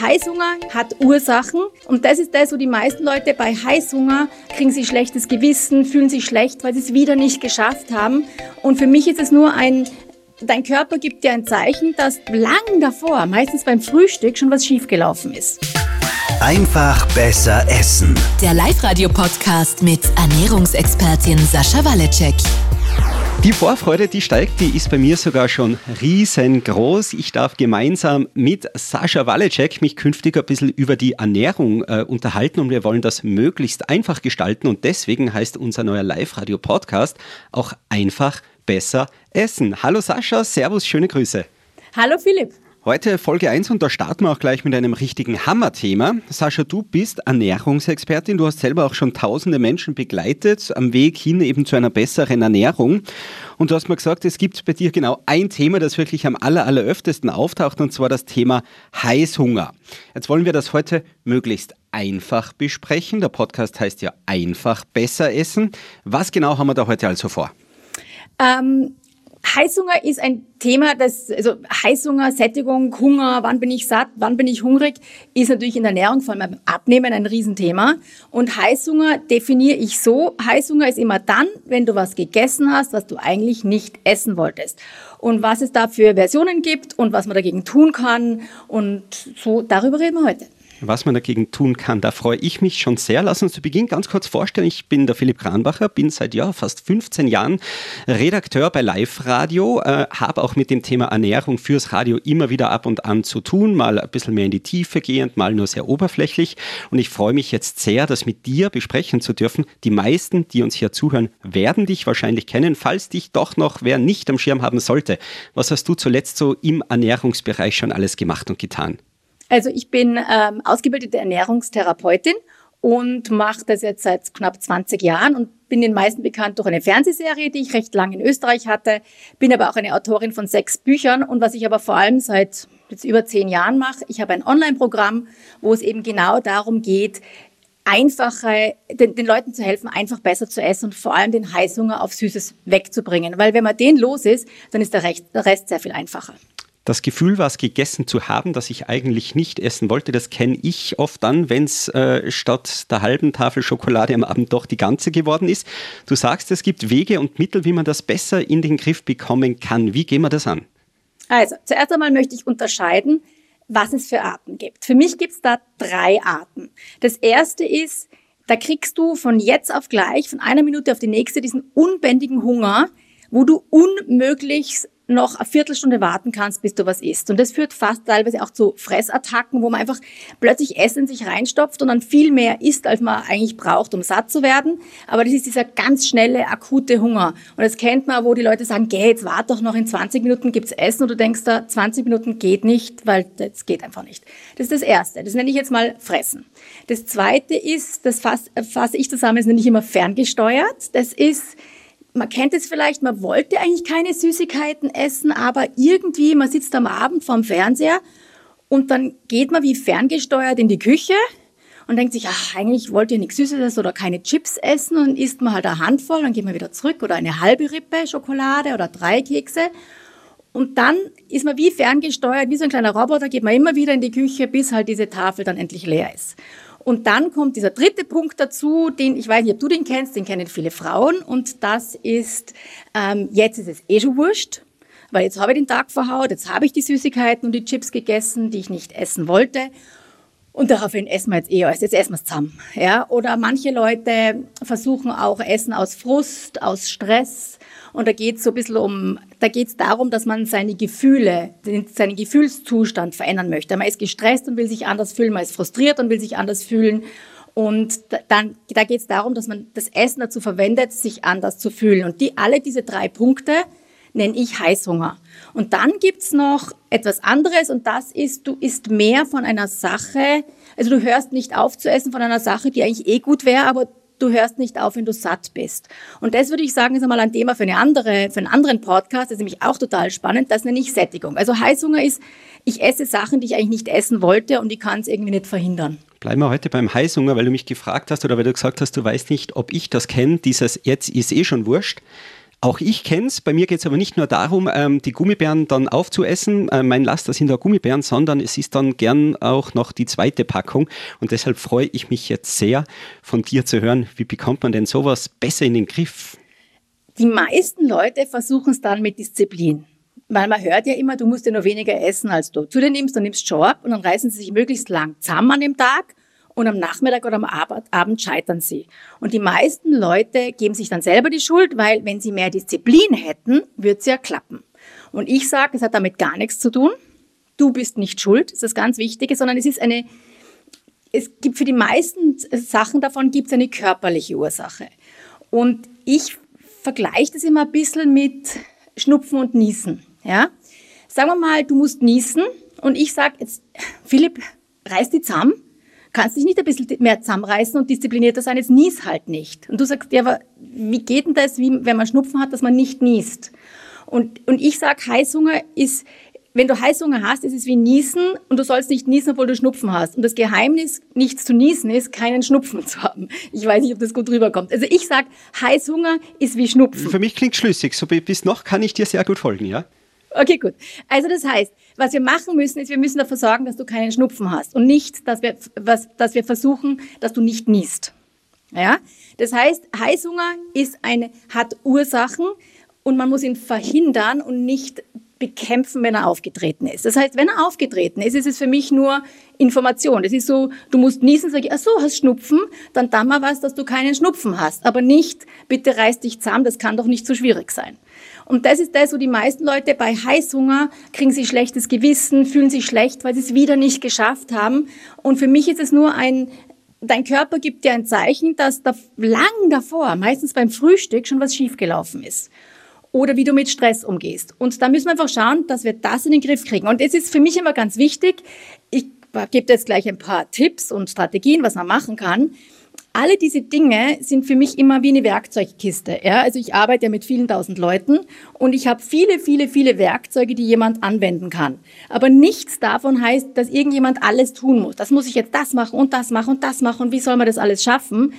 Heißhunger hat Ursachen und das ist das, wo die meisten Leute bei Heißhunger kriegen sie schlechtes Gewissen, fühlen sich schlecht, weil sie es wieder nicht geschafft haben. Und für mich ist es nur ein, dein Körper gibt dir ein Zeichen, dass lang davor, meistens beim Frühstück, schon was schiefgelaufen ist. Einfach besser essen. Der Live-Radio-Podcast mit Ernährungsexpertin Sascha Waleczek. Die Vorfreude, die steigt, die ist bei mir sogar schon riesengroß. Ich darf gemeinsam mit Sascha Waleczek mich künftig ein bisschen über die Ernährung äh, unterhalten und wir wollen das möglichst einfach gestalten und deswegen heißt unser neuer Live-Radio-Podcast auch einfach besser essen. Hallo Sascha, Servus, schöne Grüße. Hallo Philipp. Heute Folge 1 und da starten wir auch gleich mit einem richtigen Hammerthema. Sascha, du bist Ernährungsexpertin. Du hast selber auch schon tausende Menschen begleitet am Weg hin eben zu einer besseren Ernährung. Und du hast mir gesagt, es gibt bei dir genau ein Thema, das wirklich am aller, alleröftesten auftaucht und zwar das Thema Heißhunger. Jetzt wollen wir das heute möglichst einfach besprechen. Der Podcast heißt ja einfach besser essen. Was genau haben wir da heute also vor? Ähm, Heißhunger ist ein Thema, das, also Heißhunger, Sättigung, Hunger, wann bin ich satt, wann bin ich hungrig, ist natürlich in der Ernährung, vor allem beim Abnehmen, ein Riesenthema. Und Heißhunger definiere ich so, Heißhunger ist immer dann, wenn du was gegessen hast, was du eigentlich nicht essen wolltest. Und was es da für Versionen gibt und was man dagegen tun kann. Und so, darüber reden wir heute was man dagegen tun kann. Da freue ich mich schon sehr. Lass uns zu Beginn ganz kurz vorstellen. Ich bin der Philipp Kranbacher, bin seit ja, fast 15 Jahren Redakteur bei Live Radio, äh, habe auch mit dem Thema Ernährung fürs Radio immer wieder ab und an zu tun, mal ein bisschen mehr in die Tiefe gehend, mal nur sehr oberflächlich. Und ich freue mich jetzt sehr, das mit dir besprechen zu dürfen. Die meisten, die uns hier zuhören, werden dich wahrscheinlich kennen. Falls dich doch noch wer nicht am Schirm haben sollte, was hast du zuletzt so im Ernährungsbereich schon alles gemacht und getan? Also ich bin ähm, ausgebildete Ernährungstherapeutin und mache das jetzt seit knapp 20 Jahren und bin den meisten bekannt durch eine Fernsehserie, die ich recht lange in Österreich hatte, bin aber auch eine Autorin von sechs Büchern und was ich aber vor allem seit jetzt über zehn Jahren mache, ich habe ein Online-Programm, wo es eben genau darum geht, einfache, den, den, Leuten zu helfen, einfach besser zu essen und vor allem den Heißhunger auf Süßes wegzubringen. Weil wenn man den los ist, dann ist der Rest sehr viel einfacher. Das Gefühl, was gegessen zu haben, das ich eigentlich nicht essen wollte, das kenne ich oft dann, wenn es äh, statt der halben Tafel Schokolade am Abend doch die ganze geworden ist. Du sagst, es gibt Wege und Mittel, wie man das besser in den Griff bekommen kann. Wie gehen wir das an? Also, zuerst einmal möchte ich unterscheiden, was es für Arten gibt. Für mich gibt es da drei Arten. Das erste ist, da kriegst du von jetzt auf gleich, von einer Minute auf die nächste, diesen unbändigen Hunger, wo du unmöglich noch eine Viertelstunde warten kannst, bis du was isst. Und das führt fast teilweise auch zu Fressattacken, wo man einfach plötzlich Essen sich reinstopft und dann viel mehr isst, als man eigentlich braucht, um satt zu werden. Aber das ist dieser ganz schnelle, akute Hunger. Und das kennt man, wo die Leute sagen, geh, jetzt warte doch noch, in 20 Minuten gibt's Essen. Und du denkst da, 20 Minuten geht nicht, weil das geht einfach nicht. Das ist das Erste. Das nenne ich jetzt mal Fressen. Das Zweite ist, das fasse fass ich zusammen, ist nicht immer ferngesteuert. Das ist, man kennt es vielleicht, man wollte eigentlich keine Süßigkeiten essen, aber irgendwie, man sitzt am Abend vorm Fernseher und dann geht man wie ferngesteuert in die Küche und denkt sich, ach, eigentlich wollte ich nichts Süßes oder keine Chips essen und isst man halt eine Handvoll, dann geht man wieder zurück oder eine halbe Rippe Schokolade oder drei Kekse. Und dann ist man wie ferngesteuert, wie so ein kleiner Roboter, geht man immer wieder in die Küche, bis halt diese Tafel dann endlich leer ist. Und dann kommt dieser dritte Punkt dazu, den ich weiß nicht, ob du den kennst, den kennen viele Frauen. Und das ist, ähm, jetzt ist es eh schon wurscht, weil jetzt habe ich den Tag verhaut, jetzt habe ich die Süßigkeiten und die Chips gegessen, die ich nicht essen wollte. Und daraufhin essen wir jetzt eh alles, jetzt essen wir es zusammen. Ja? Oder manche Leute versuchen auch Essen aus Frust, aus Stress. Und da geht es so ein bisschen um, da geht es darum, dass man seine Gefühle, seinen Gefühlszustand verändern möchte. Man ist gestresst und will sich anders fühlen, man ist frustriert und will sich anders fühlen. Und dann, da geht es darum, dass man das Essen dazu verwendet, sich anders zu fühlen. Und die, alle diese drei Punkte nenne ich Heißhunger. Und dann gibt's noch etwas anderes und das ist, du isst mehr von einer Sache, also du hörst nicht auf zu essen von einer Sache, die eigentlich eh gut wäre, aber du hörst nicht auf, wenn du satt bist. Und das würde ich sagen, ist einmal ein Thema für, eine andere, für einen anderen Podcast, das ist nämlich auch total spannend, das nenne ich Sättigung. Also Heißhunger ist, ich esse Sachen, die ich eigentlich nicht essen wollte und ich kann es irgendwie nicht verhindern. Bleiben wir heute beim Heißhunger, weil du mich gefragt hast oder weil du gesagt hast, du weißt nicht, ob ich das kenne, dieses jetzt ist eh schon wurscht. Auch ich kenne es. Bei mir geht es aber nicht nur darum, ähm, die Gummibären dann aufzuessen. Äh, mein Laster sind da Gummibären, sondern es ist dann gern auch noch die zweite Packung. Und deshalb freue ich mich jetzt sehr, von dir zu hören, wie bekommt man denn sowas besser in den Griff? Die meisten Leute versuchen es dann mit Disziplin. Weil man hört ja immer, du musst ja nur weniger essen, als du zu dir nimmst, du nimmst schon ab und dann reißen sie sich möglichst lang zusammen an dem Tag und am Nachmittag oder am Abend scheitern sie. Und die meisten Leute geben sich dann selber die Schuld, weil wenn sie mehr Disziplin hätten, würde es ja klappen. Und ich sage, es hat damit gar nichts zu tun. Du bist nicht schuld, das ist das ganz Wichtige, sondern es ist eine, es gibt für die meisten Sachen davon gibt es eine körperliche Ursache. Und ich vergleiche das immer ein bisschen mit Schnupfen und Niesen. Ja? Sagen wir mal, du musst niesen und ich sage jetzt, Philipp, reiß die zusammen kannst dich nicht ein bisschen mehr zusammenreißen und disziplinierter sein, jetzt nies halt nicht. Und du sagst, ja, aber wie geht denn das, wie, wenn man Schnupfen hat, dass man nicht niest? Und, und ich sag, Heißhunger ist, wenn du Heißhunger hast, ist es wie Niesen und du sollst nicht niesen, obwohl du Schnupfen hast. Und das Geheimnis, nichts zu niesen, ist, keinen Schnupfen zu haben. Ich weiß nicht, ob das gut rüberkommt. Also ich sag, Heißhunger ist wie Schnupfen. Für mich klingt schlüssig. So bis noch kann ich dir sehr gut folgen, ja? Okay, gut. Also das heißt, was wir machen müssen, ist, wir müssen dafür sorgen, dass du keinen Schnupfen hast und nicht, dass wir, was, dass wir versuchen, dass du nicht niest. Ja? Das heißt, Heißhunger ist eine, hat Ursachen und man muss ihn verhindern und nicht bekämpfen, wenn er aufgetreten ist. Das heißt, wenn er aufgetreten ist, ist es für mich nur Information. Das ist so, du musst niesen, sag ich, ach so, hast Schnupfen, dann dann mal was, dass du keinen Schnupfen hast. Aber nicht, bitte reiß dich zusammen, das kann doch nicht so schwierig sein. Und das ist das, wo die meisten Leute bei Heißhunger kriegen sie schlechtes Gewissen, fühlen sich schlecht, weil sie es wieder nicht geschafft haben. Und für mich ist es nur ein, dein Körper gibt dir ein Zeichen, dass da lang davor, meistens beim Frühstück, schon was schiefgelaufen ist. Oder wie du mit Stress umgehst. Und da müssen wir einfach schauen, dass wir das in den Griff kriegen. Und es ist für mich immer ganz wichtig, ich gebe jetzt gleich ein paar Tipps und Strategien, was man machen kann alle diese Dinge sind für mich immer wie eine Werkzeugkiste. Ja? Also ich arbeite ja mit vielen tausend Leuten und ich habe viele, viele, viele Werkzeuge, die jemand anwenden kann. Aber nichts davon heißt, dass irgendjemand alles tun muss. Das muss ich jetzt das machen und das machen und das machen wie soll man das alles schaffen?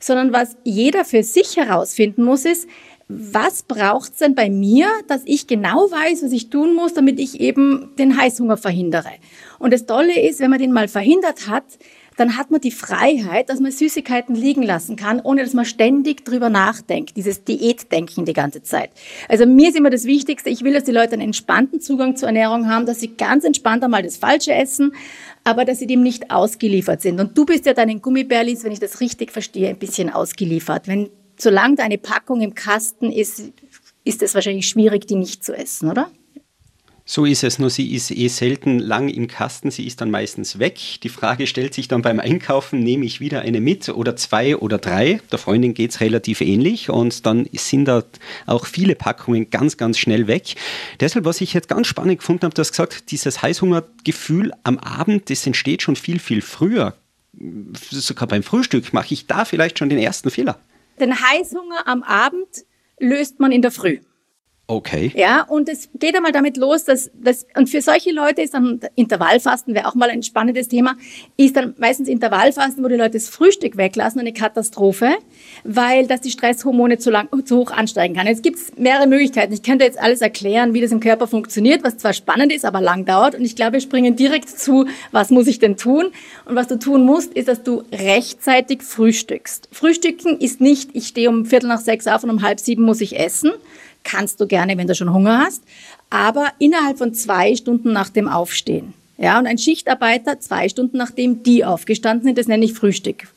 Sondern was jeder für sich herausfinden muss, ist, was braucht's denn bei mir, dass ich genau weiß, was ich tun muss, damit ich eben den Heißhunger verhindere? Und das Tolle ist, wenn man den mal verhindert hat, dann hat man die Freiheit, dass man Süßigkeiten liegen lassen kann, ohne dass man ständig drüber nachdenkt, dieses Diätdenken die ganze Zeit. Also mir ist immer das Wichtigste, ich will, dass die Leute einen entspannten Zugang zur Ernährung haben, dass sie ganz entspannt einmal das Falsche essen, aber dass sie dem nicht ausgeliefert sind. Und du bist ja deinen Gummibärlis, wenn ich das richtig verstehe, ein bisschen ausgeliefert. Wenn, solange deine Packung im Kasten ist, ist es wahrscheinlich schwierig, die nicht zu essen, oder? So ist es, nur sie ist eh selten lang im Kasten, sie ist dann meistens weg. Die Frage stellt sich dann beim Einkaufen, nehme ich wieder eine mit oder zwei oder drei? Der Freundin geht es relativ ähnlich und dann sind da auch viele Packungen ganz, ganz schnell weg. Deshalb, was ich jetzt ganz spannend gefunden habe, du hast gesagt, dieses Heißhungergefühl am Abend, das entsteht schon viel, viel früher. Sogar beim Frühstück mache ich da vielleicht schon den ersten Fehler. Den Heißhunger am Abend löst man in der Früh. Okay. Ja, und es geht einmal damit los, dass, dass und für solche Leute ist dann Intervallfasten, wäre auch mal ein spannendes Thema, ist dann meistens Intervallfasten, wo die Leute das Frühstück weglassen, eine Katastrophe, weil das die Stresshormone zu, lang, zu hoch ansteigen kann. Jetzt gibt es mehrere Möglichkeiten. Ich könnte jetzt alles erklären, wie das im Körper funktioniert, was zwar spannend ist, aber lang dauert. Und ich glaube, wir springen direkt zu, was muss ich denn tun? Und was du tun musst, ist, dass du rechtzeitig frühstückst. Frühstücken ist nicht, ich stehe um Viertel nach sechs auf und um halb sieben muss ich essen kannst du gerne, wenn du schon Hunger hast, aber innerhalb von zwei Stunden nach dem Aufstehen. Ja, und ein Schichtarbeiter zwei Stunden nachdem die aufgestanden sind, das nenne ich Frühstück.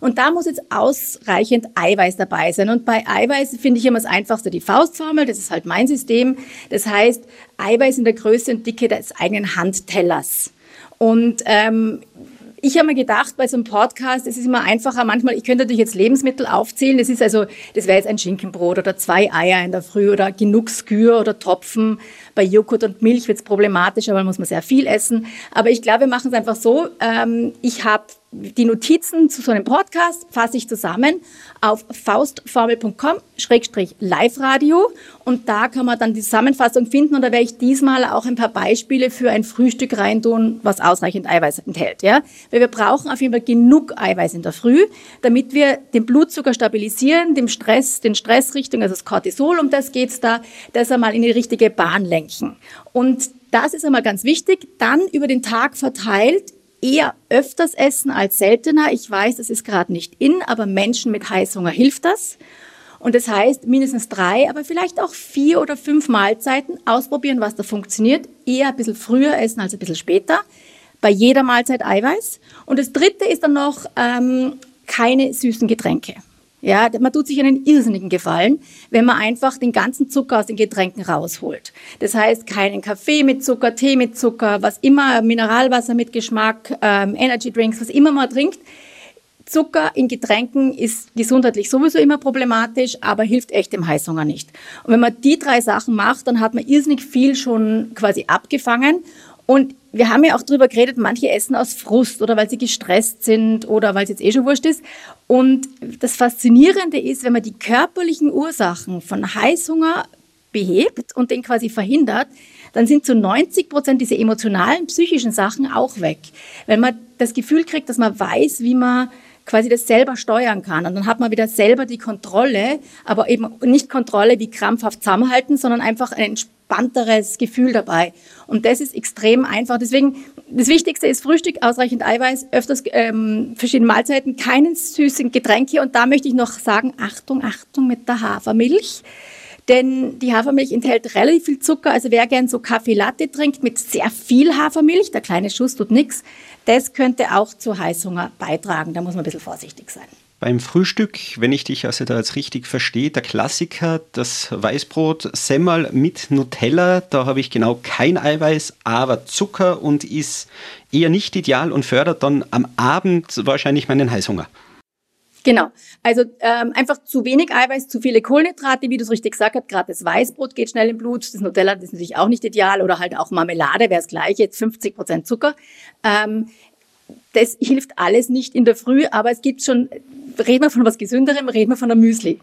Und da muss jetzt ausreichend Eiweiß dabei sein. Und bei Eiweiß finde ich immer das Einfachste die Faustformel, das ist halt mein System. Das heißt, Eiweiß in der Größe und Dicke des eigenen Handtellers. Und ähm, ich habe mir gedacht, bei so einem Podcast, es ist immer einfacher, manchmal, ich könnte natürlich jetzt Lebensmittel aufzählen, das ist also, das wäre jetzt ein Schinkenbrot oder zwei Eier in der Früh oder genug Skür oder Topfen. Bei Joghurt und Milch wird es problematischer, weil muss man sehr viel essen. Aber ich glaube, wir machen es einfach so, ähm, ich habe die Notizen zu so einem Podcast fasse ich zusammen auf faustformel.com-live-radio und da kann man dann die Zusammenfassung finden und da werde ich diesmal auch ein paar Beispiele für ein Frühstück reintun, was ausreichend Eiweiß enthält. Ja? weil wir brauchen auf jeden Fall genug Eiweiß in der Früh, damit wir den Blutzucker stabilisieren, dem Stress, den Stressrichtung, also das Cortisol, um das geht's da, das einmal in die richtige Bahn lenken. Und das ist einmal ganz wichtig. Dann über den Tag verteilt eher öfters essen als seltener. Ich weiß, das ist gerade nicht in, aber Menschen mit Heißhunger hilft das. Und das heißt, mindestens drei, aber vielleicht auch vier oder fünf Mahlzeiten ausprobieren, was da funktioniert. Eher ein bisschen früher essen als ein bisschen später. Bei jeder Mahlzeit Eiweiß. Und das dritte ist dann noch ähm, keine süßen Getränke. Ja, man tut sich einen irrsinnigen Gefallen, wenn man einfach den ganzen Zucker aus den Getränken rausholt. Das heißt, keinen Kaffee mit Zucker, Tee mit Zucker, was immer, Mineralwasser mit Geschmack, ähm, Energy Drinks, was immer man trinkt. Zucker in Getränken ist gesundheitlich sowieso immer problematisch, aber hilft echt dem Heißhunger nicht. Und wenn man die drei Sachen macht, dann hat man irrsinnig viel schon quasi abgefangen. Und wir haben ja auch drüber geredet, manche essen aus Frust oder weil sie gestresst sind oder weil es jetzt eh schon wurscht ist. Und das Faszinierende ist, wenn man die körperlichen Ursachen von Heißhunger behebt und den quasi verhindert, dann sind zu 90 Prozent diese emotionalen, psychischen Sachen auch weg. Wenn man das Gefühl kriegt, dass man weiß, wie man quasi das selber steuern kann. Und dann hat man wieder selber die Kontrolle, aber eben nicht Kontrolle wie krampfhaft zusammenhalten, sondern einfach ein entspannteres Gefühl dabei. Und das ist extrem einfach. Deswegen, das Wichtigste ist Frühstück, ausreichend Eiweiß, öfters ähm, verschiedene Mahlzeiten, keinen süßen Getränke. Und da möchte ich noch sagen, Achtung, Achtung mit der Hafermilch. Denn die Hafermilch enthält relativ viel Zucker. Also wer gern so Kaffee Latte trinkt mit sehr viel Hafermilch, der kleine Schuss tut nichts, das könnte auch zu Heißhunger beitragen. Da muss man ein bisschen vorsichtig sein. Beim Frühstück, wenn ich dich also da jetzt richtig verstehe, der Klassiker, das Weißbrot, Semmel mit Nutella, da habe ich genau kein Eiweiß, aber Zucker und ist eher nicht ideal und fördert dann am Abend wahrscheinlich meinen Heißhunger. Genau. Also ähm, einfach zu wenig Eiweiß, zu viele Kohlenhydrate, wie du es richtig gesagt hast. Gerade das Weißbrot geht schnell im Blut. Das Nutella das ist natürlich auch nicht ideal. Oder halt auch Marmelade wäre das gleiche, jetzt 50 Prozent Zucker. Ähm, das hilft alles nicht in der Früh, aber es gibt schon, reden wir von was Gesünderem, reden wir von einem Müsli.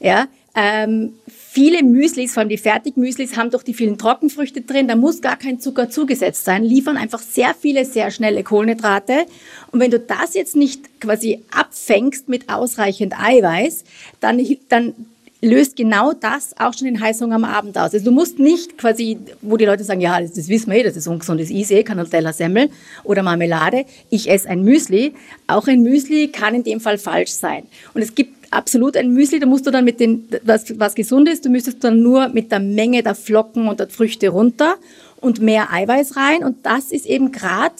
Ja, ähm, viele Müslis, vor allem die Fertigmüslis, haben doch die vielen Trockenfrüchte drin. Da muss gar kein Zucker zugesetzt sein, liefern einfach sehr viele, sehr schnelle Kohlenhydrate. Und wenn du das jetzt nicht quasi abfängst mit ausreichend Eiweiß, dann, dann löst genau das auch schon den Heißhunger am Abend aus. Also du musst nicht quasi, wo die Leute sagen, ja, das, das wissen wir eh, das ist ungesund, das ist easy, kann Nutella Semmel oder Marmelade. Ich esse ein Müsli. Auch ein Müsli kann in dem Fall falsch sein. Und es gibt absolut ein Müsli, da musst du dann mit den, was, was gesund ist, du müsstest dann nur mit der Menge der Flocken und der Früchte runter und mehr Eiweiß rein. Und das ist eben gerade,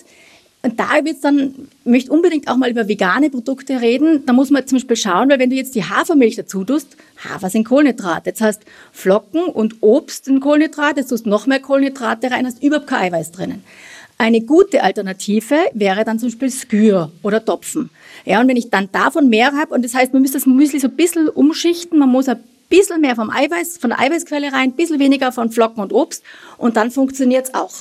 und da wird's dann, möchte unbedingt auch mal über vegane Produkte reden. Da muss man zum Beispiel schauen, weil wenn du jetzt die Hafermilch dazu tust, Hafer sind Kohlenhydrate. Jetzt hast Flocken und Obst sind Kohlenhydrate, jetzt tust noch mehr Kohlenhydrate rein, hast überhaupt kein Eiweiß drinnen. Eine gute Alternative wäre dann zum Beispiel Skür oder Topfen. Ja, und wenn ich dann davon mehr habe, und das heißt, man müsste das Müsli so ein bisschen umschichten, man muss ein bisschen mehr vom Eiweiß, von der Eiweißquelle rein, ein bisschen weniger von Flocken und Obst, und dann funktioniert es auch.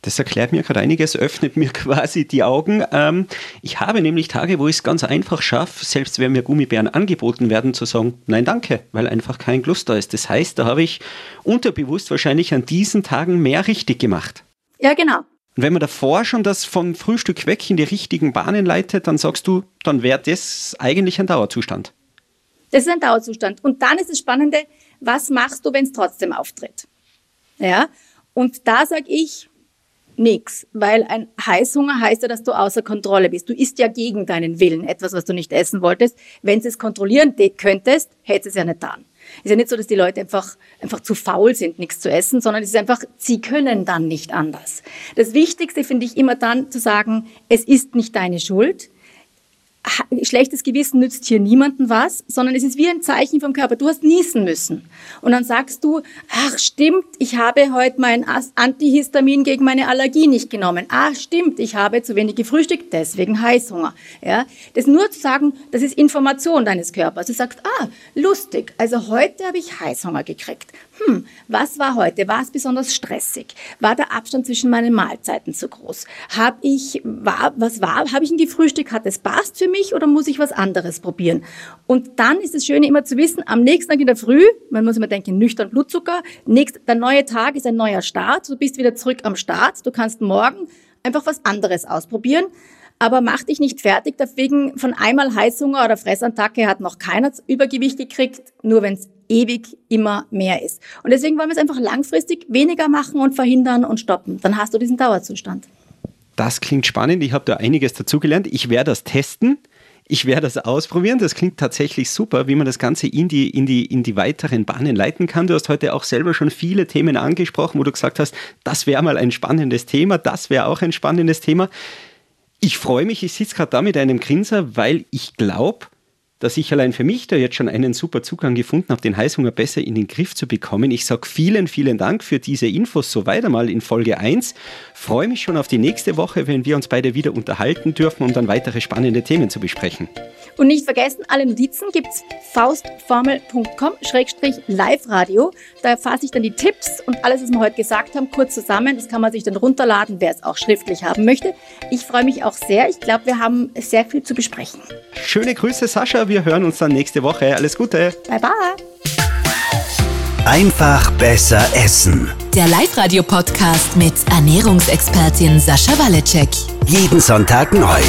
Das erklärt mir gerade einiges, öffnet mir quasi die Augen. Ähm, ich habe nämlich Tage, wo ich es ganz einfach schaffe, selbst wenn mir Gummibären angeboten werden, zu sagen, nein danke, weil einfach kein Lust da ist. Das heißt, da habe ich unterbewusst wahrscheinlich an diesen Tagen mehr richtig gemacht. Ja, genau. Und wenn man davor schon das vom Frühstück weg in die richtigen Bahnen leitet, dann sagst du, dann wäre das eigentlich ein Dauerzustand. Das ist ein Dauerzustand. Und dann ist das Spannende, was machst du, wenn es trotzdem auftritt? Ja, und da sage ich nichts, weil ein Heißhunger heißt ja, dass du außer Kontrolle bist. Du isst ja gegen deinen Willen etwas, was du nicht essen wolltest. Wenn du es kontrollieren könntest, hättest du es ja nicht getan. Ist ja nicht so, dass die Leute einfach, einfach zu faul sind, nichts zu essen, sondern es ist einfach, sie können dann nicht anders. Das Wichtigste finde ich immer dann zu sagen, es ist nicht deine Schuld schlechtes Gewissen nützt hier niemandem was, sondern es ist wie ein Zeichen vom Körper. Du hast niesen müssen. Und dann sagst du, ach stimmt, ich habe heute mein Antihistamin gegen meine Allergie nicht genommen. Ach stimmt, ich habe zu wenig gefrühstückt, deswegen Heißhunger. Ja, das nur zu sagen, das ist Information deines Körpers. Du sagst, ah, lustig, also heute habe ich Heißhunger gekriegt hm, was war heute? War es besonders stressig? War der Abstand zwischen meinen Mahlzeiten zu groß? Hab ich, war, was war, habe ich ein Gefrühstück? Hat es passt für mich oder muss ich was anderes probieren? Und dann ist es schön immer zu wissen, am nächsten Tag in der Früh, man muss immer denken, nüchtern Blutzucker, nächst, der neue Tag ist ein neuer Start, du bist wieder zurück am Start, du kannst morgen einfach was anderes ausprobieren. Aber mach dich nicht fertig. Deswegen von einmal Heißhunger oder Fressattacke hat noch keiner Übergewicht gekriegt, nur wenn es ewig immer mehr ist. Und deswegen wollen wir es einfach langfristig weniger machen und verhindern und stoppen. Dann hast du diesen Dauerzustand. Das klingt spannend. Ich habe da einiges dazugelernt. Ich werde das testen. Ich werde das ausprobieren. Das klingt tatsächlich super, wie man das Ganze in die, in, die, in die weiteren Bahnen leiten kann. Du hast heute auch selber schon viele Themen angesprochen, wo du gesagt hast, das wäre mal ein spannendes Thema, das wäre auch ein spannendes Thema. Ich freue mich, ich sitze gerade da mit einem Grinser, weil ich glaube, dass ich allein für mich da jetzt schon einen super Zugang gefunden habe, den Heißhunger besser in den Griff zu bekommen. Ich sage vielen, vielen Dank für diese Infos so weiter mal in Folge 1. Freue mich schon auf die nächste Woche, wenn wir uns beide wieder unterhalten dürfen, um dann weitere spannende Themen zu besprechen. Und nicht vergessen, alle Notizen gibt es faustformel.com-live-radio. Da fasse ich dann die Tipps und alles, was wir heute gesagt haben, kurz zusammen. Das kann man sich dann runterladen, wer es auch schriftlich haben möchte. Ich freue mich auch sehr. Ich glaube, wir haben sehr viel zu besprechen. Schöne Grüße, Sascha. Wir hören uns dann nächste Woche. Alles Gute. Bye, bye. Einfach besser essen. Der Live-Radio-Podcast mit Ernährungsexpertin Sascha Waleczek. Jeden Sonntag neu.